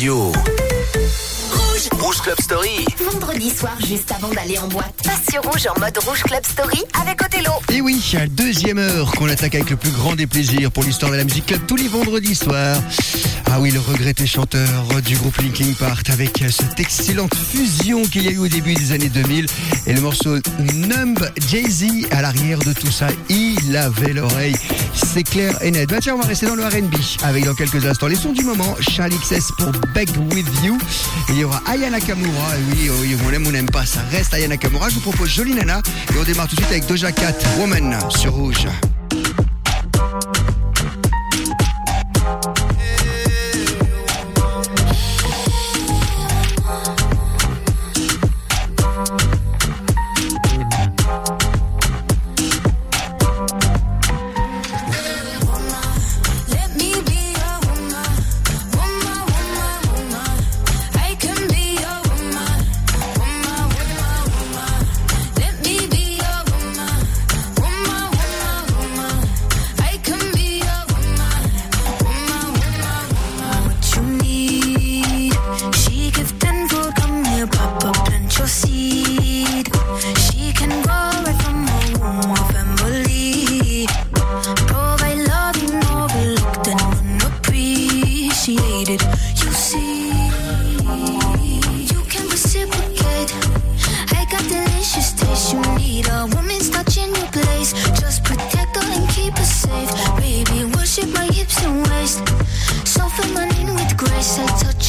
radio. Rouge Club Story. Vendredi soir, juste avant d'aller en boîte. Passe sur Rouge en mode Rouge Club Story avec Othello. Et oui, deuxième heure qu'on attaque avec le plus grand des plaisirs pour l'histoire de la musique club tous les vendredis soirs. Ah oui, le regretté chanteur du groupe Linkin Park avec cette excellente fusion qu'il y a eu au début des années 2000 et le morceau Numb Jay-Z à l'arrière de tout ça. Il avait l'oreille, c'est clair et net. Bah tiens, on va rester dans le R&B avec dans quelques instants les sons du moment. Charlie XS pour Beg With You. il y aura Aya Nakamura. Oui, oui, on aime ou on n'aime pas, ça reste Aya Nakamura. Je vous propose Jolie Nana et on démarre tout de suite avec Doja Cat, Woman sur Rouge.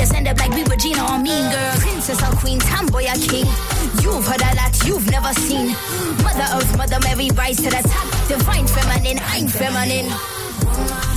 end up like we were Gina or Mean Girl. Princess or Queen, Tomboy or King. You've heard a lot you've never seen. Mother Earth, Mother Mary, rise to the top. Divine feminine, I'm feminine.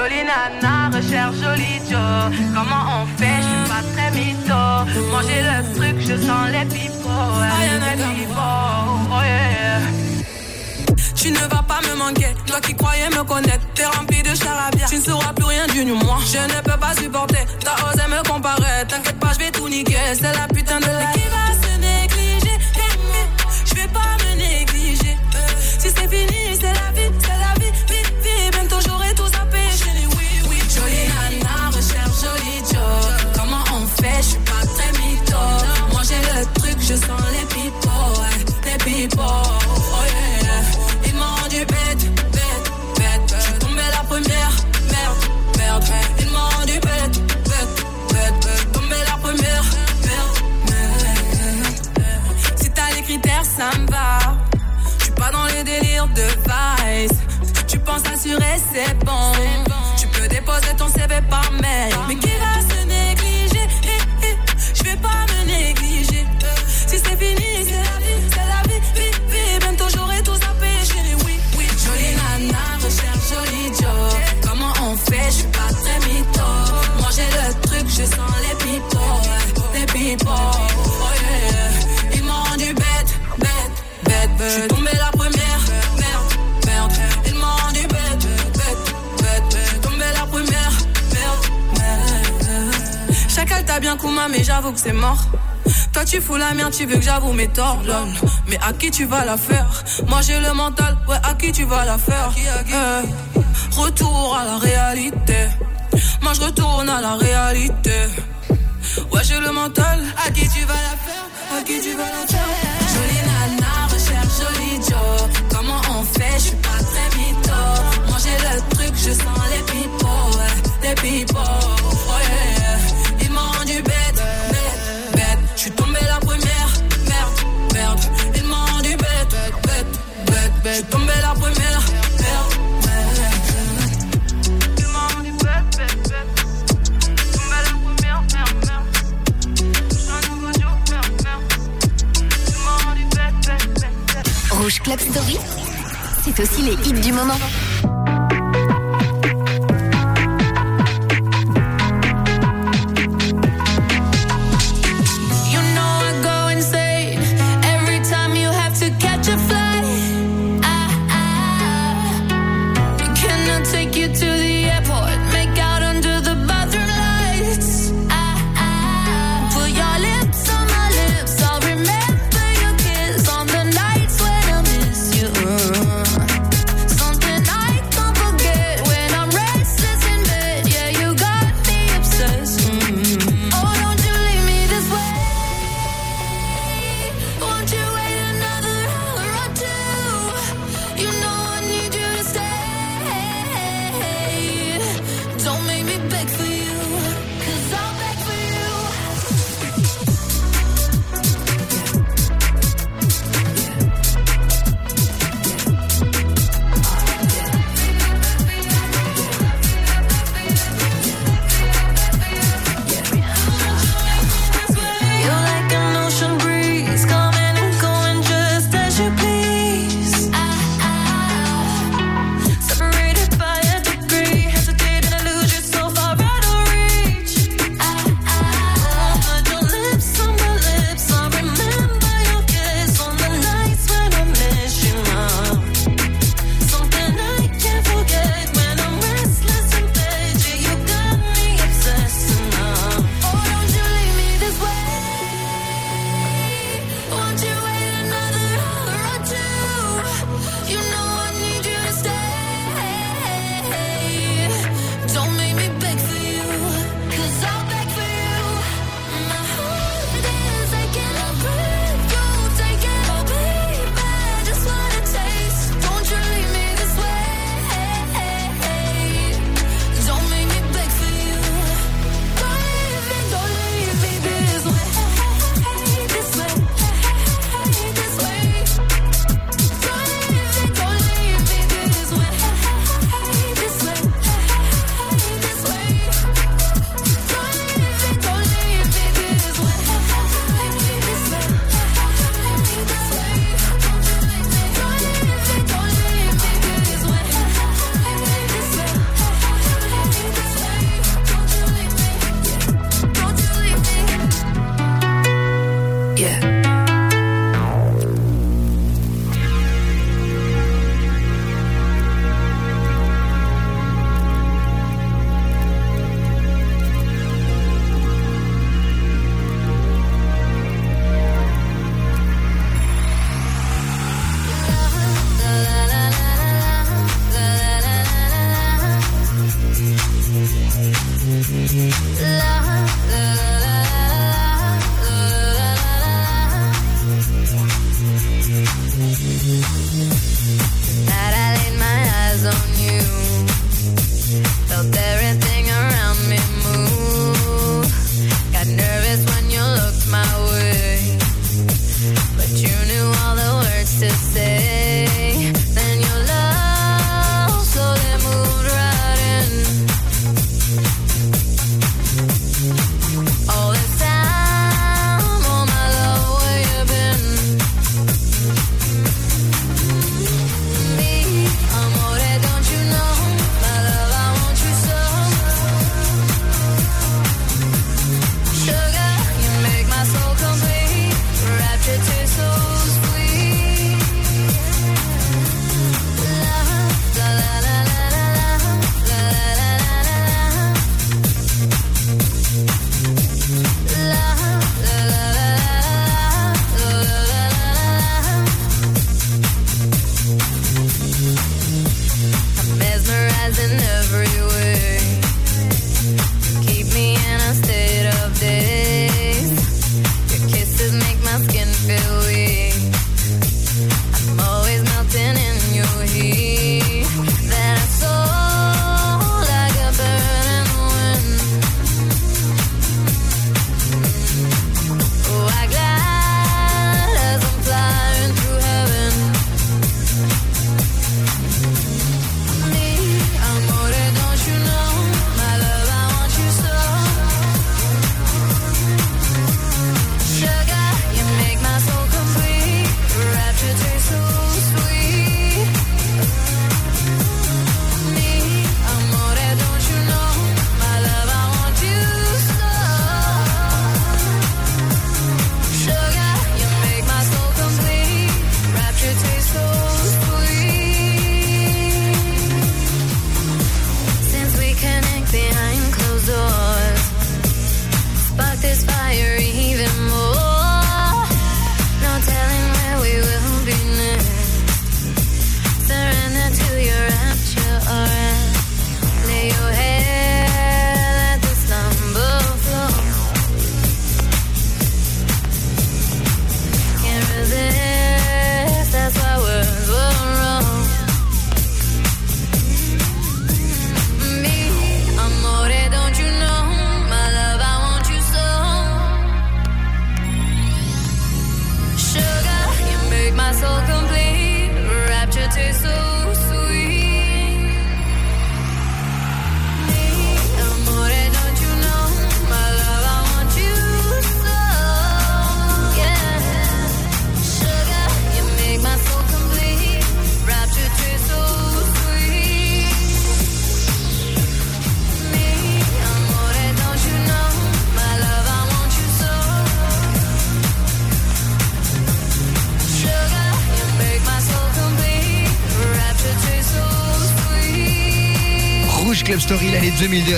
Jolie nana, recherche jolie Joe. Comment on fait, je suis pas très mytho. Manger le truc, je sens les ah, pipeaux. Oh, yeah. Tu ne vas pas me manquer, toi qui croyais me connaître, t'es rempli de charabia, tu ne sauras plus rien du moi. Je ne peux pas supporter, t'as osé me comparer, t'inquiète pas, je vais tout niquer, c'est la putain de la Je sens les people, ouais, les people, oh yeah, yeah. Ils m'ont rendu bête, bête, bête, Je suis tombé la première, merde, merde, Ils m'ont rendu bête, bête, bête, bête. Tombé la première, merde, merde. Si t'as les critères, ça me va. Je suis pas dans les délires de vice. Tu penses assurer, c'est bon. Tu peux déposer ton CV par mail. Mais qui va mais j'avoue que c'est mort. Toi tu fous la merde, tu veux que j'avoue mes torts. Mais à qui tu vas la faire? Moi j'ai le mental, ouais, à qui tu vas la faire? Euh, retour à la réalité. Moi je retourne à la réalité. Ouais, j'ai le mental, à qui tu vas la faire? À qui tu vas la faire?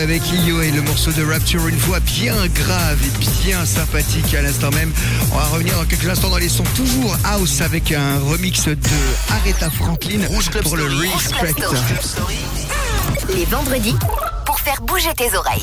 Avec Io et le morceau de Rapture, une voix bien grave et bien sympathique à l'instant même. On va revenir dans quelques instants dans les sons toujours house avec un remix de Aretha Franklin pour le Respect. Les vendredis pour faire bouger tes oreilles.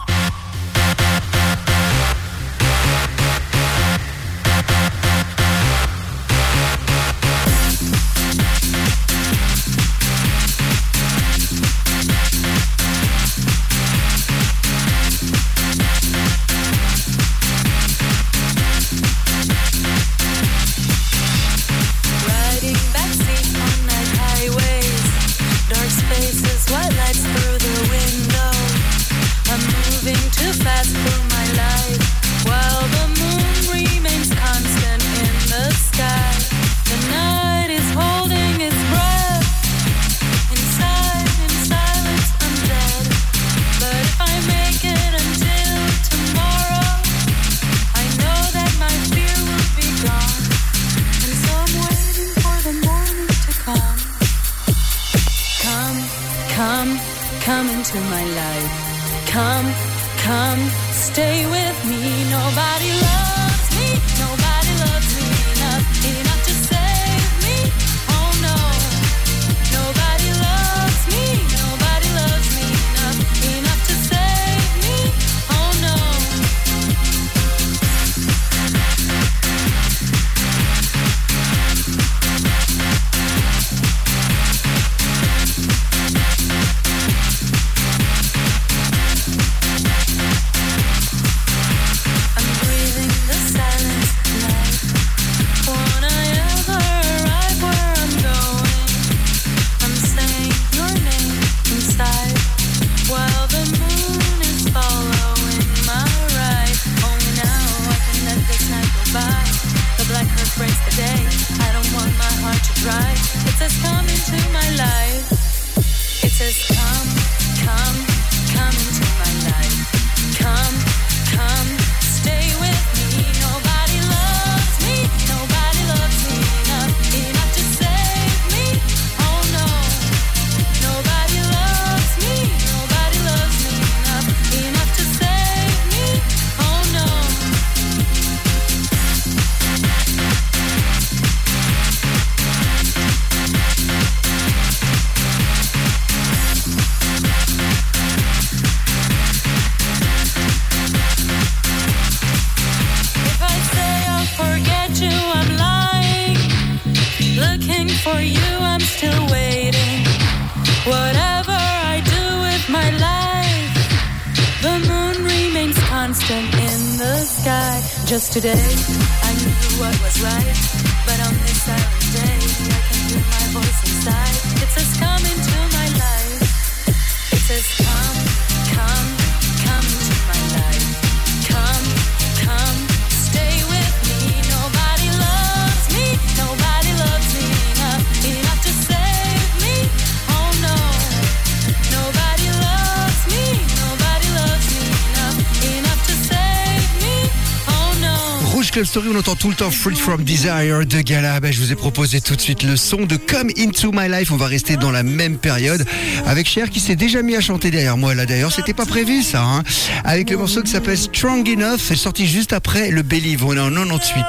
Story, on entend tout le temps Free from Desire de Gala. Ben, je vous ai proposé tout de suite le son de Come Into My Life. On va rester dans la même période avec Cher qui s'est déjà mis à chanter derrière moi. Là d'ailleurs, c'était pas prévu ça. Hein. Avec le morceau qui s'appelle Strong Enough, elle est juste après le Believe. On est en 98.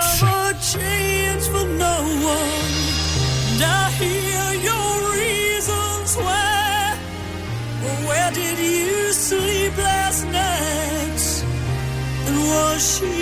Sleep last was she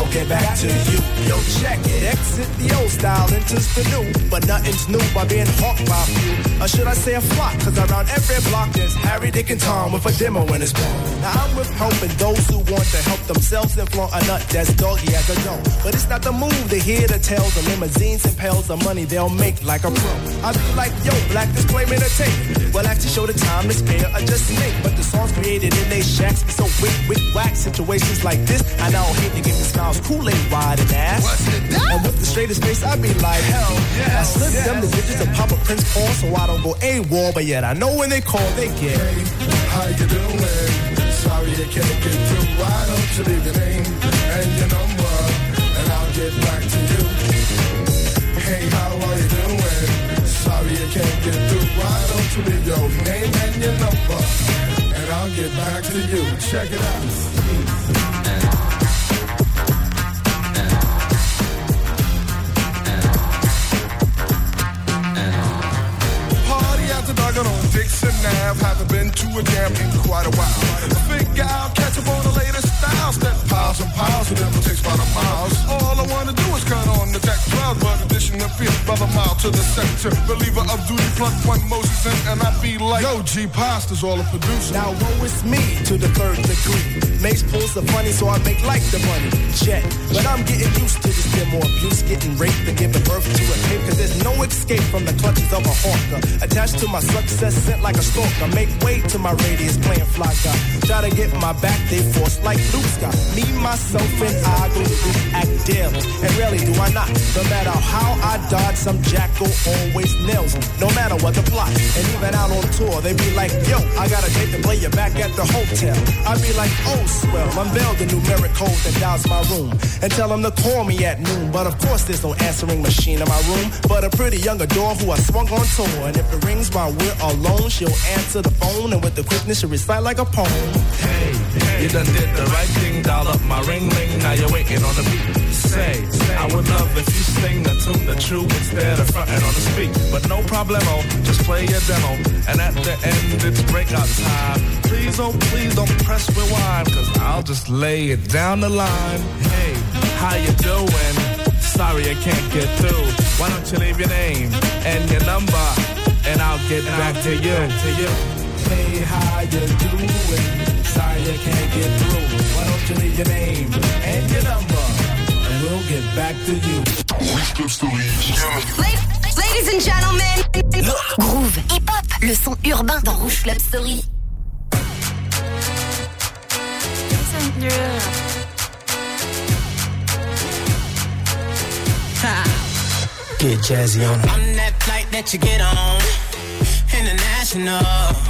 I'll get back to you. Yo, check it. Exit the old style, enters the new, but nothing's new by being hawked by a few. Or should I say a flock? Cause around every block there's Harry, Dick, and Tom with a demo in his palm. Now I'm with helping those who want to help themselves and flaunt a nut that's doggy as a don't. But it's not the move to hear the tales of limousines and pails of money they'll make like a pro. I be like, yo, black display me the tape. Well, actually show the time to spare or just make. But the songs created in they shacks be so wick, wick, whack. Situations like this, I now hate to give me smiles, Kool-Aid wide and ass. And with the straightest face, I be like, hell yeah. I slip them the digits of Papa Prince Paul so I don't go AWOL, but yet I know when they call, they get. Hey, how you doing? Sorry I can't get through. Why don't you leave your name and your number, and I'll get back to you. Hey, how are you doing? Sorry I can't get through. Why don't you leave your name and your number, and I'll get back to you. Check it out. Dark on Dixon Ave. Haven't been to a jam in quite a while. I figure I'll catch up on the latest styles. That piles and piles, it never takes by the miles. All I wanna do is cut on the deck 12, but addition appears by the mile to the sector. Believer of duty, plug one Moses in, and I be like, Yo, G Pasta's all a producer. Now woe is me to the third degree. Mace pulls the funny, so I make like the money. Check. But I'm getting used to this bit more abuse, getting raped and giving birth to a tape. Cause there's no escape from the clutches of a hawker. Attached to my success, sent like a stalker. Make way to my radius, playing fly guy. Try to get my back, they force like Luke Scott. Me, myself, and I go act daily. And rarely do I not. No matter how I dodge, some jackal always nails me. No matter what the plot. And even out on tour, they be like, yo, I got a date to play you back at the hotel. I be like, oh, swell, unveil the numeric code that dials my room. And tell them to call me at noon. But of course, there's no answering machine in my room. But a pretty young adore who I swung on tour. And if it rings while we're alone, she'll answer the phone. And with the quickness, she'll recite like a poem. Hey, you done did the right thing, dial up my ring ring. Now you're waiting on the beat. Say, I would love if you sing the tune the true instead of fronting on the speak. But no problemo, just play your demo. And at the end, it's breakout time. Please, oh, please don't press rewind, cause I'll just lay it down the line. Hey, how you doing? Sorry I can't get through. Why don't you leave your name and your number, and I'll get back to you. To you. Hey, how you doing? Sorry I can't get through. Why don't you leave your name and your number, and we'll get back to you. Ladies and gentlemen, Groove, hip-hop, le son urbain dans Rouge Club Story. Get jazzy on. I'm that flight that you get on. International.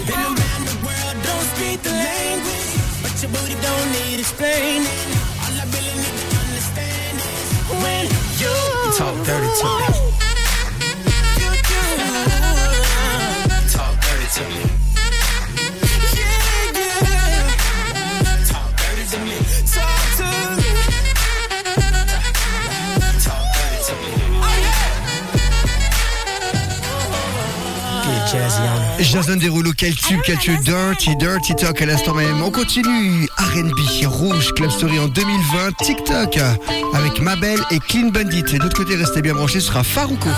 explain. All I really need to understand is when you talk dirty to me. Jason Derulo, quel tube, quel tube, Dirty, Dirty Talk à l'instant même. On continue, R&B, Rouge, Club Story en 2020, TikTok, avec Mabel et Clean Bandit. Et de côté, restez bien branchés, ce sera Farouko.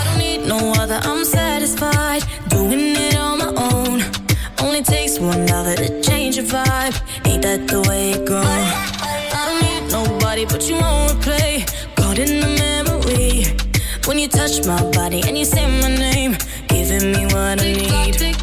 When you touch my body and you say my name, giving me what I need.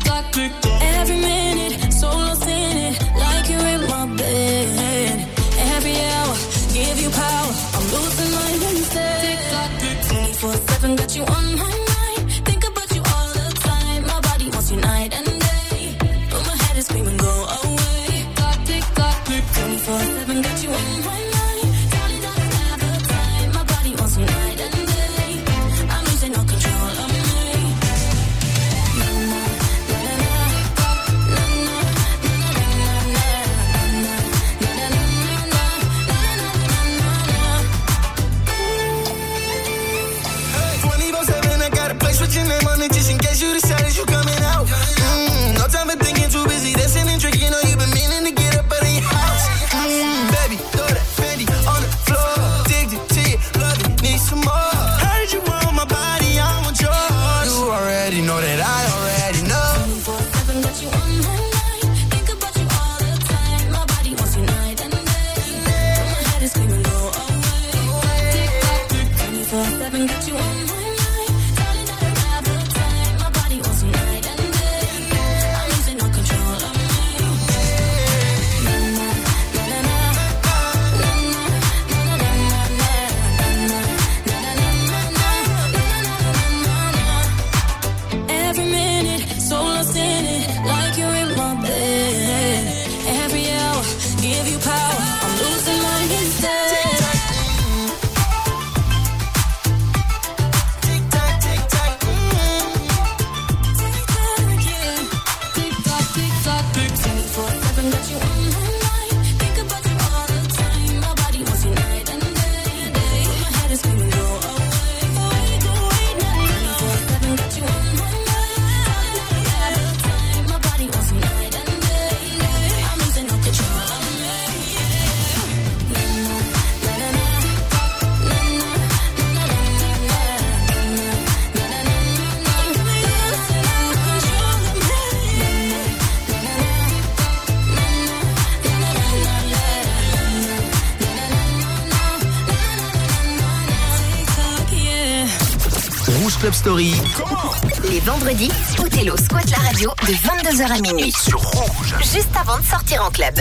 Les vendredis, Othello squatte la radio de 22h à minuit. Sur Rouge. Juste avant de sortir en club.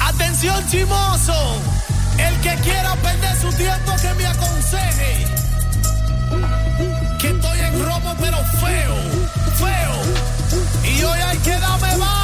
Atención chimoso. El que quiera perder su tiempo que me aconseje. Que estoy en romo pero feo, feo. Y hoy hay que darme más.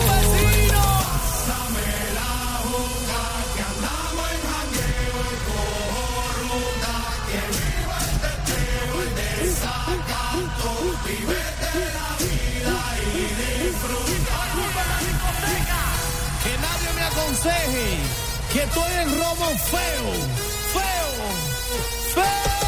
Que nadie me aconseje que estoy en romo feo, feo, feo.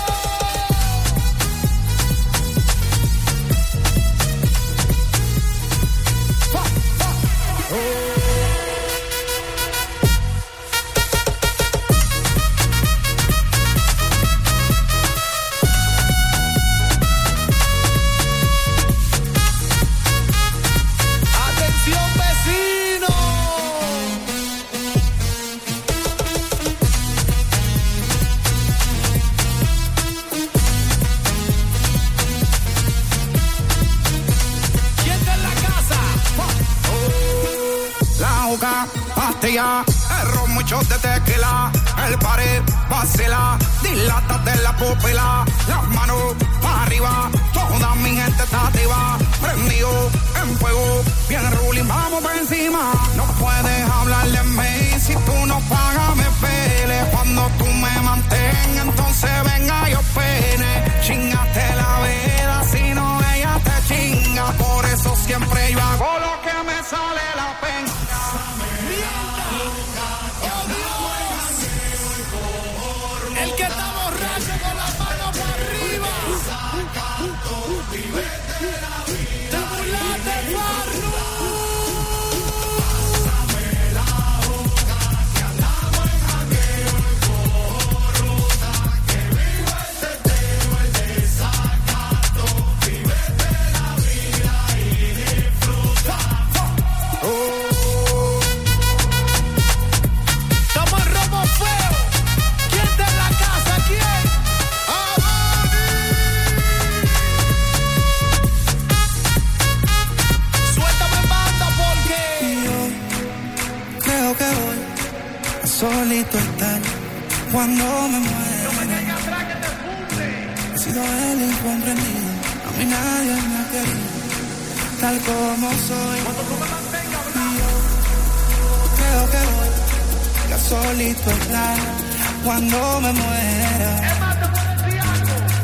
Cuando me muera. He sido el incomprendido, a mí nadie me ha querido, tal como soy. Y yo creo que voy a solito estar cuando me muera.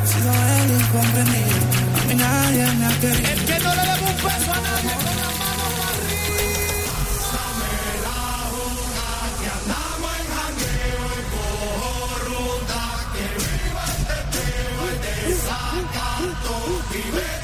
He sido el incomprendido, a mí nadie me ha querido. el que no le debe un peso a nadie Hermoso.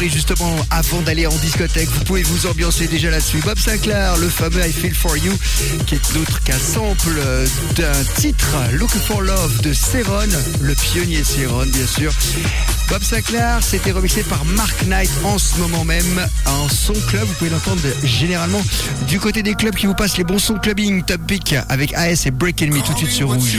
Story justement avant d'aller en discothèque. Vous pouvez vous ambiancer déjà là-dessus. Bob Sinclair, le fameux I Feel For You, qui est d'autre qu'un sample euh, d'un titre Look for Love de Céron, le pionnier Céron bien sûr. Bob Sinclair, c'était remixé par Mark Knight en ce moment même en son club. Vous pouvez l'entendre généralement du côté des clubs qui vous passent les bons sons clubbing top pick avec AS et Breaking Me tout de suite sur Rouge.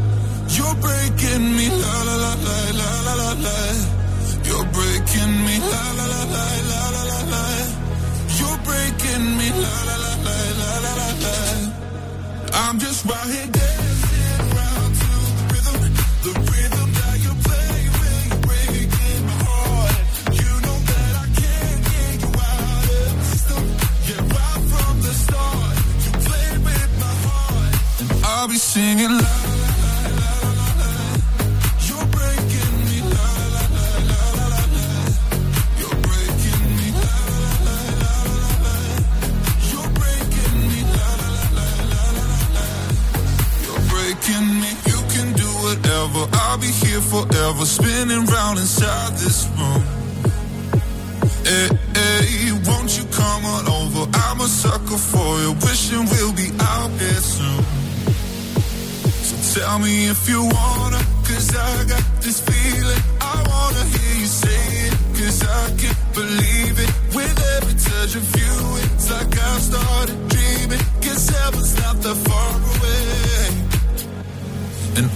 You're breaking me la la la la la la la la. You're breaking me la la la la la la la la. You're breaking me la la la la la la la la. I'm just right here dancing around to the rhythm, the rhythm that you play when you're breaking my heart. You know that I can't get you out of system. Yeah, right from the start, you played with my heart, I'll be singing la whatever. I'll be here forever, spinning round inside this room. Hey, hey, won't you come on over? I'm a sucker for you, wishing we'll be out there soon. So tell me if you wanna, cause I got this feeling.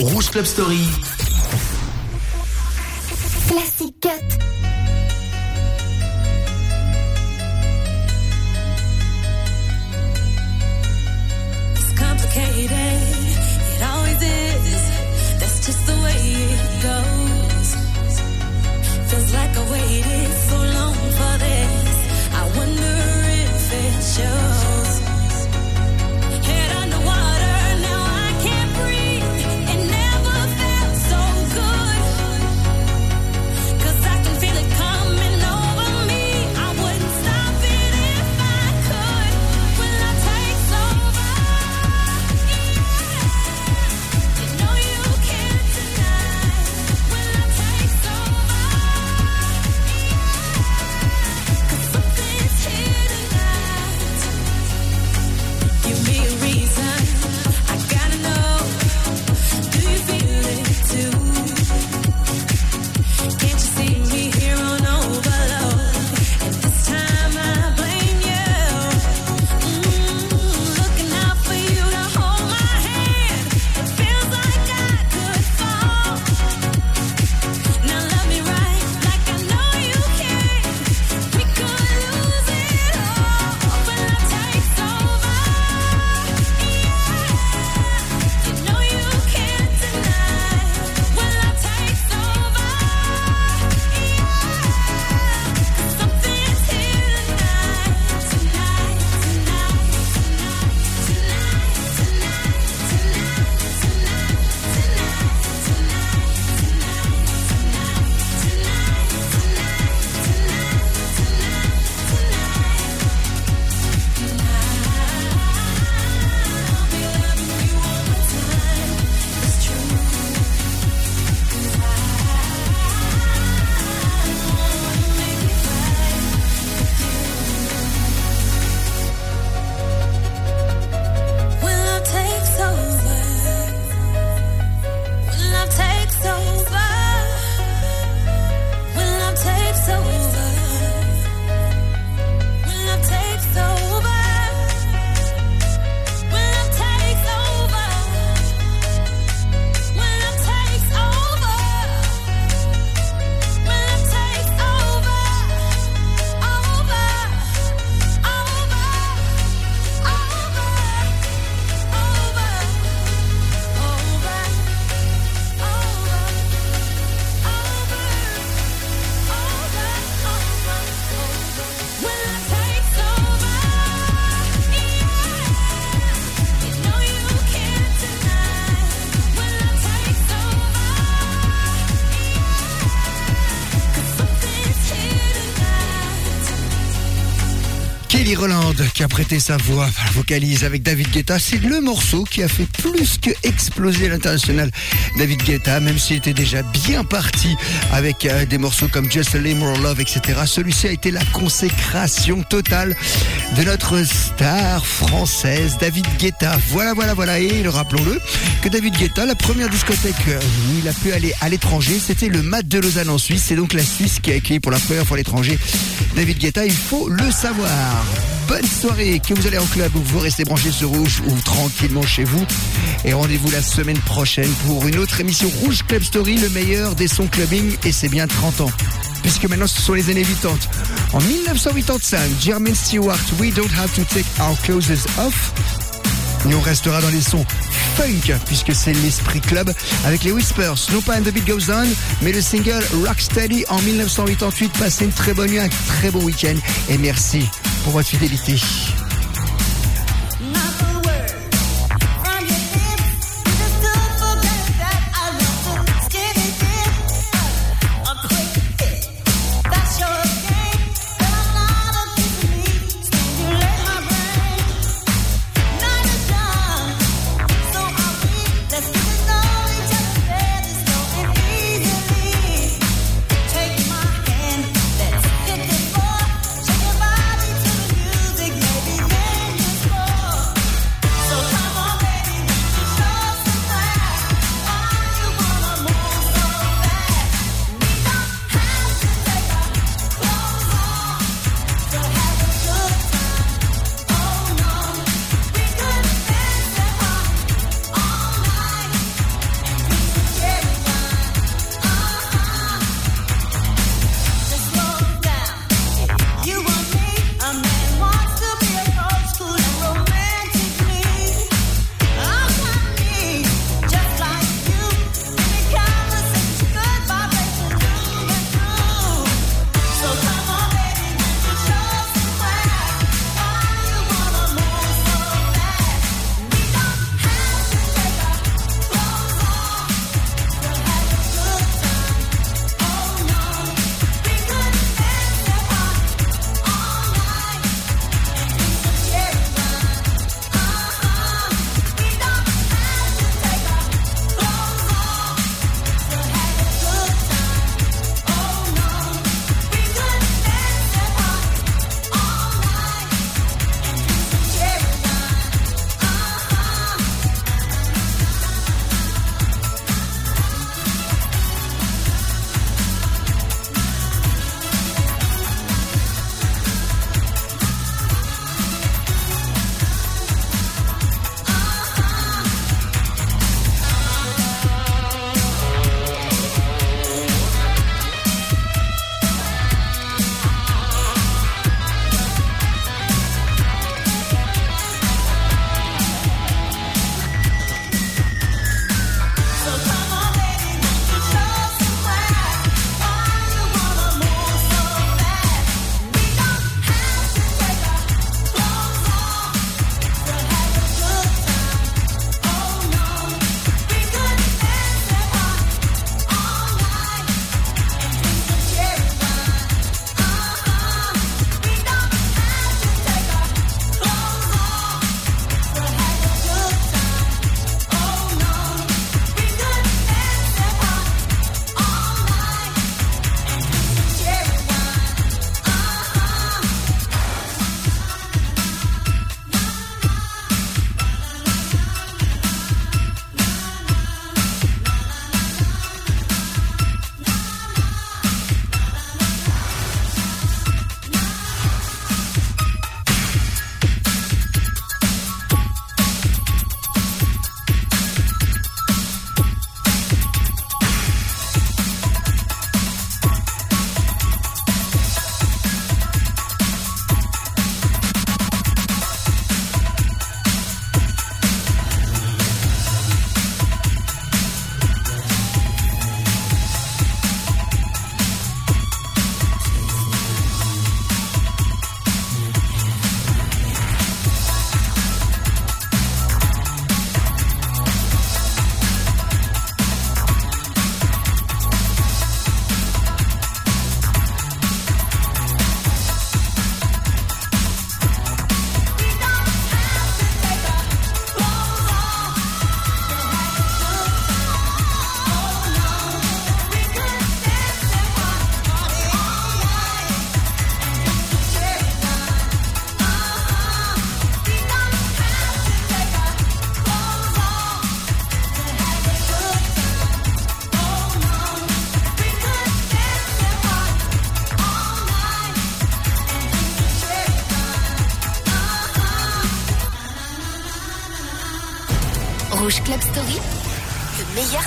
Rouge Club Story. Classique Qui a prêté sa voix, enfin, vocalise avec David Guetta. C'est le morceau qui a fait plus que exploser l'international David Guetta, même s'il était déjà bien parti avec euh, des morceaux comme Just a Little More Love, etc. Celui-ci a été la consécration totale de notre star française, David Guetta. Voilà, voilà, voilà. Et rappelons-le que David Guetta, la première discothèque euh, où il a pu aller à l'étranger, c'était le Mat de Lausanne en Suisse. C'est donc la Suisse qui a accueilli pour la première fois l'étranger David Guetta. Il faut le savoir. Bonne soirée, que vous allez en club ou vous restez branchés sur Rouge ou tranquillement chez vous. Et rendez-vous la semaine prochaine pour une autre émission Rouge Club Story, le meilleur des sons clubbing et c'est bien 30 ans. Puisque maintenant ce sont les années 80. En 1985, Jermaine Stewart, We Don't Have to Take Our Clothes Off. Et on restera dans les sons funk, puisque c'est l'esprit club, avec les Whispers, non pas And the Beat Goes On, mais le single Rocksteady en 1988. Passez une très bonne nuit, un très beau week-end, et merci pour votre fidélité.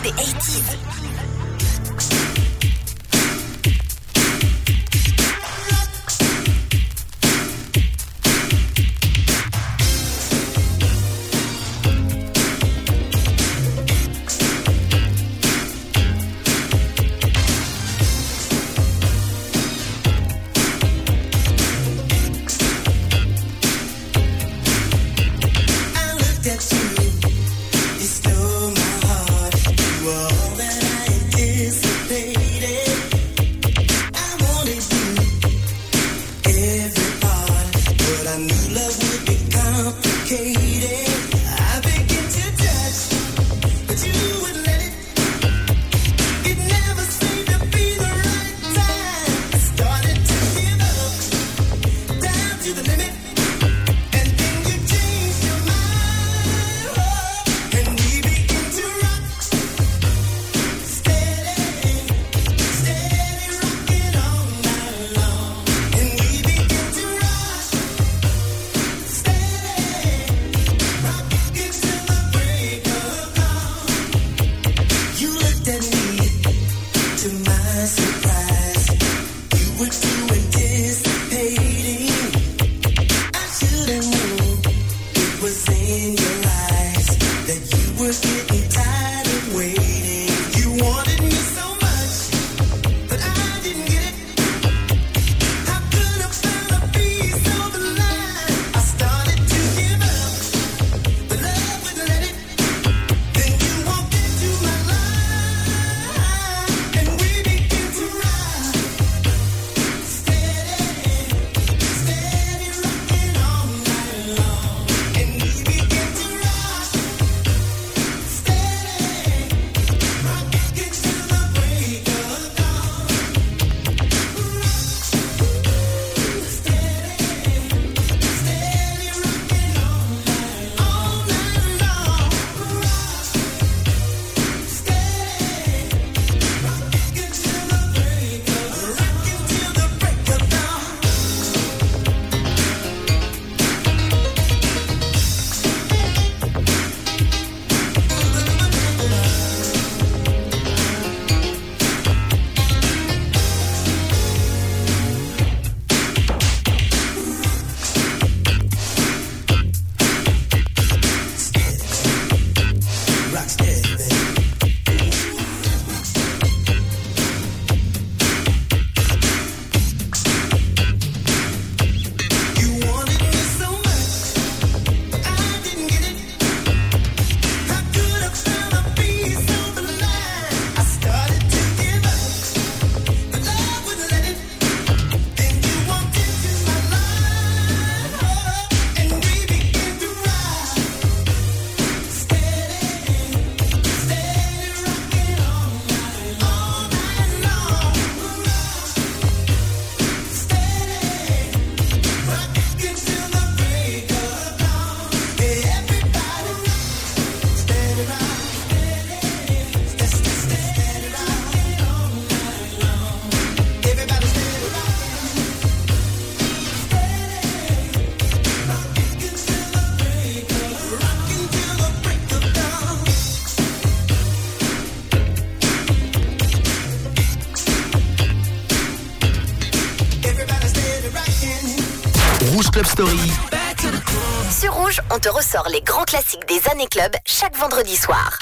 the 80s. Sur Rouge, on te ressort les grands classiques des années club chaque vendredi soir.